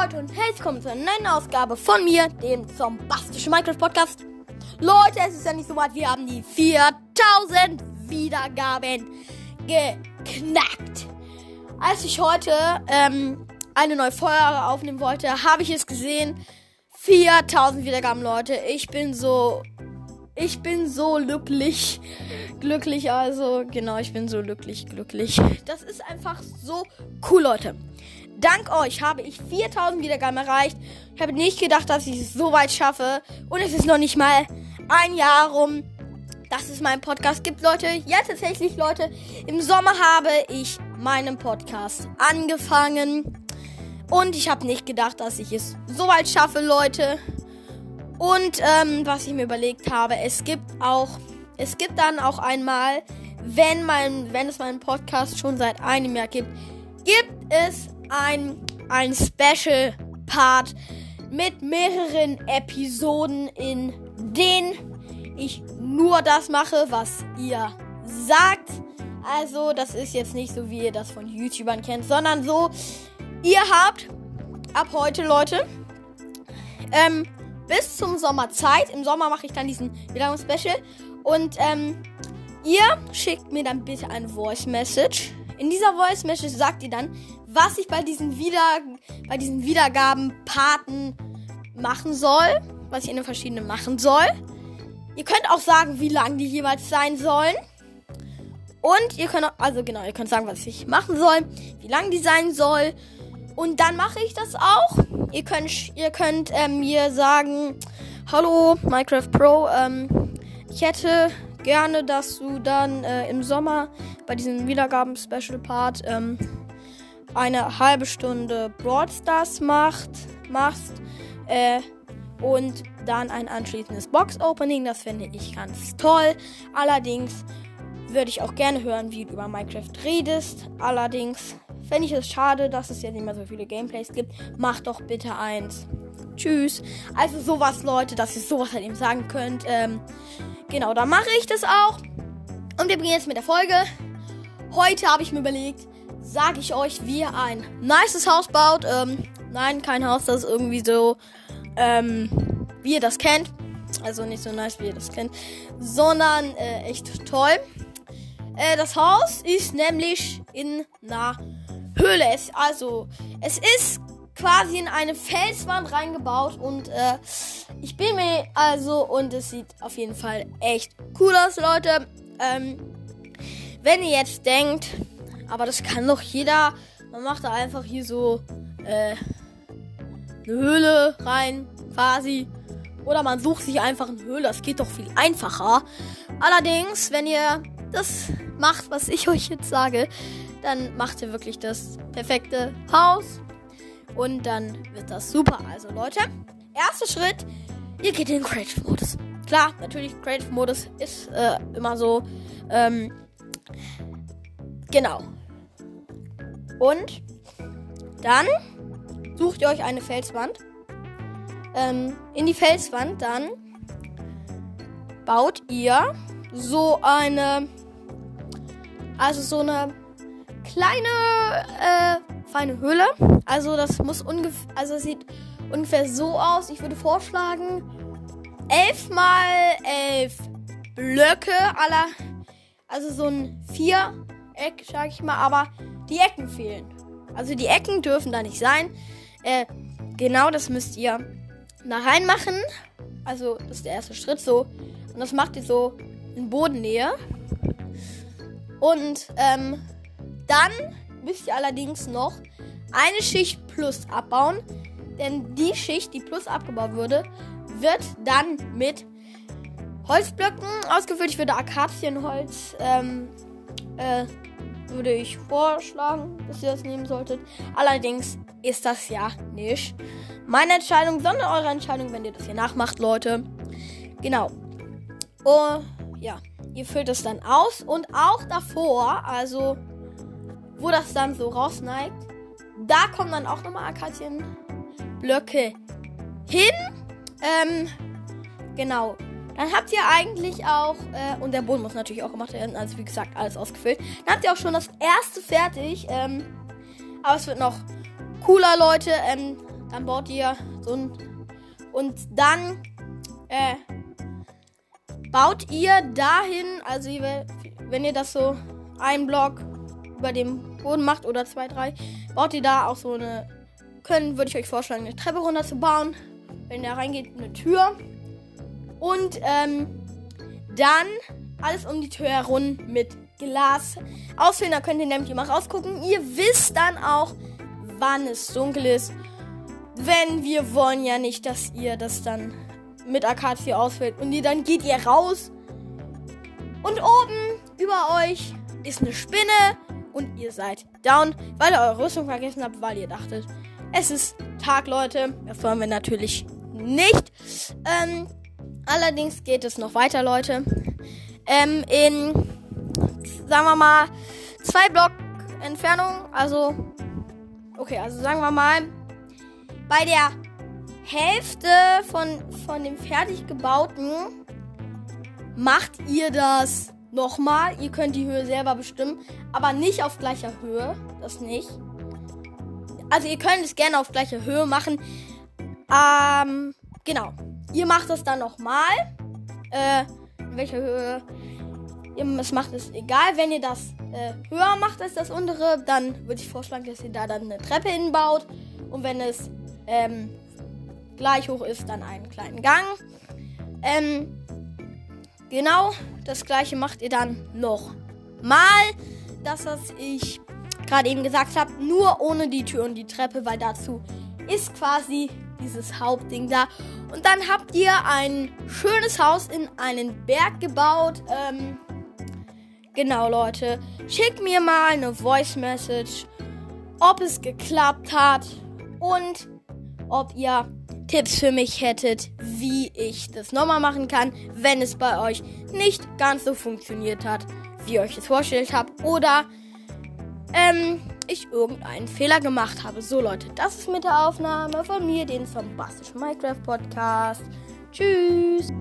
Leute und herzlich willkommen zu einer neuen Ausgabe von mir, dem zombastischen Minecraft Podcast. Leute, es ist ja nicht so weit, wir haben die 4000 Wiedergaben geknackt. Als ich heute ähm, eine neue Folge aufnehmen wollte, habe ich es gesehen. 4000 Wiedergaben, Leute. Ich bin so ich bin so glücklich. Glücklich, also, genau, ich bin so glücklich, glücklich. Das ist einfach so cool, Leute. Dank euch habe ich 4000 Wiedergaben erreicht. Ich habe nicht gedacht, dass ich es so weit schaffe. Und es ist noch nicht mal ein Jahr rum, dass es meinen Podcast gibt, Leute. Ja, tatsächlich, Leute. Im Sommer habe ich meinen Podcast angefangen. Und ich habe nicht gedacht, dass ich es so weit schaffe, Leute. Und ähm, was ich mir überlegt habe, es gibt auch, es gibt dann auch einmal, wenn mein, wenn es meinen Podcast schon seit einem Jahr gibt, gibt es ein, ein Special Part mit mehreren Episoden, in denen ich nur das mache, was ihr sagt. Also, das ist jetzt nicht so, wie ihr das von YouTubern kennt, sondern so, ihr habt ab heute, Leute, ähm, bis zum Sommer Zeit. Im Sommer mache ich dann diesen Wiederholungs-Special. Und ähm, ihr schickt mir dann bitte eine Voice Message. In dieser Voice Message sagt ihr dann, was ich bei diesen, Wieder bei diesen Wiedergaben-Paten machen soll. Was ich in den verschiedenen machen soll. Ihr könnt auch sagen, wie lang die jeweils sein sollen. Und ihr könnt, also genau, ihr könnt sagen, was ich machen soll, wie lang die sein soll. Und dann mache ich das auch. Ihr könnt, ihr könnt ähm, mir sagen, hallo Minecraft Pro, ähm, ich hätte gerne, dass du dann äh, im Sommer bei diesem Wiedergaben-Special-Part ähm, eine halbe Stunde Brawl Stars macht, machst äh, und dann ein anschließendes Box-Opening. Das finde ich ganz toll. Allerdings würde ich auch gerne hören, wie du über Minecraft redest. Allerdings fände ich es schade, dass es jetzt nicht mehr so viele Gameplays gibt. Mach doch bitte eins. Tschüss. Also sowas, Leute, dass ihr sowas halt eben sagen könnt. Ähm, genau, dann mache ich das auch. Und wir beginnen jetzt mit der Folge. Heute habe ich mir überlegt, sage ich euch, wie ihr ein nices Haus baut. Ähm, nein, kein Haus, das ist irgendwie so, ähm, wie ihr das kennt. Also nicht so nice, wie ihr das kennt, sondern äh, echt toll. Äh, das Haus ist nämlich in einer Höhle. Es, also, es ist quasi in eine Felswand reingebaut und äh, ich bin mir also und es sieht auf jeden Fall echt cool aus, Leute. Ähm, wenn ihr jetzt denkt, aber das kann doch jeder, man macht da einfach hier so äh, eine Höhle rein, quasi. Oder man sucht sich einfach eine Höhle, das geht doch viel einfacher. Allerdings, wenn ihr das macht, was ich euch jetzt sage, dann macht ihr wirklich das perfekte Haus. Und dann wird das super. Also Leute, erster Schritt, ihr geht in den Creative-Modus. Klar, natürlich, Creative-Modus ist äh, immer so. Ähm, genau. Und dann sucht ihr euch eine Felswand. Ähm, in die Felswand dann baut ihr so eine, also so eine kleine, äh, feine Höhle. Also das muss ungefähr, also sieht ungefähr so aus. Ich würde vorschlagen, elf mal elf Blöcke aller, also so ein Viereck, sag ich mal, aber die Ecken fehlen. Also die Ecken dürfen da nicht sein. Äh, genau, das müsst ihr da reinmachen. Also das ist der erste Schritt so. Und das macht ihr so in Bodennähe. Und ähm, dann müsst ihr allerdings noch eine Schicht plus abbauen. Denn die Schicht, die plus abgebaut wurde, wird dann mit Holzblöcken ausgefüllt. Ich würde Akazienholz, ähm, äh, würde ich vorschlagen, dass ihr das nehmen solltet. Allerdings ist das ja nicht meine Entscheidung, sondern eure Entscheidung, wenn ihr das hier nachmacht, Leute. Genau. Oh, ja, ihr füllt es dann aus und auch davor, also wo das dann so rausneigt. Da kommen dann auch nochmal Akazienblöcke hin. Ähm, genau. Dann habt ihr eigentlich auch, äh, und der Boden muss natürlich auch gemacht werden, also wie gesagt, alles ausgefüllt. Dann habt ihr auch schon das erste fertig. Ähm, aber es wird noch cooler, Leute. Ähm, Dann baut ihr so ein. Und dann äh, baut ihr dahin, also wenn ihr das so einen Block über dem Boden macht oder zwei, drei, baut ihr da auch so eine. Können, würde ich euch vorschlagen, eine Treppe runter zu bauen. Wenn da reingeht, eine Tür. Und ähm, dann alles um die Tür herum mit Glas ausfüllen. Da könnt ihr nämlich immer rausgucken. Ihr wisst dann auch, wann es dunkel ist. Wenn wir wollen ja nicht, dass ihr das dann mit Akazie ausfällt. Und ihr, dann geht ihr raus. Und oben über euch ist eine Spinne. Und ihr seid down, weil ihr eure Rüstung vergessen habt, weil ihr dachtet, es ist Tag, Leute. Das wollen wir natürlich nicht. Ähm, allerdings geht es noch weiter, Leute. Ähm, in, sagen wir mal, zwei Block Entfernung. Also, okay, also sagen wir mal, bei der Hälfte von, von dem fertig gebauten macht ihr das nochmal. Ihr könnt die Höhe selber bestimmen, aber nicht auf gleicher Höhe. Das nicht. Also ihr könnt es gerne auf gleicher Höhe machen. Ähm, genau. Ihr macht das dann nochmal. Äh, in welcher Höhe? Es macht es egal. Wenn ihr das äh, höher macht als das untere, dann würde ich vorschlagen, dass ihr da dann eine Treppe hinbaut. Und wenn es ähm, gleich hoch ist, dann einen kleinen Gang. Ähm, genau, das gleiche macht ihr dann noch mal. Das, was ich gerade eben gesagt habe, nur ohne die Tür und die Treppe, weil dazu ist quasi dieses Hauptding da. Und dann habt ihr ein schönes Haus in einen Berg gebaut. Ähm, genau, Leute. Schickt mir mal eine Voice Message, ob es geklappt hat und ob ihr Tipps für mich hättet, wie ich das nochmal machen kann, wenn es bei euch nicht ganz so funktioniert hat, wie ihr euch das vorgestellt habt. Oder ähm, ich irgendeinen Fehler gemacht habe. So Leute, das ist mit der Aufnahme von mir, den Zombastischen Minecraft Podcast. Tschüss.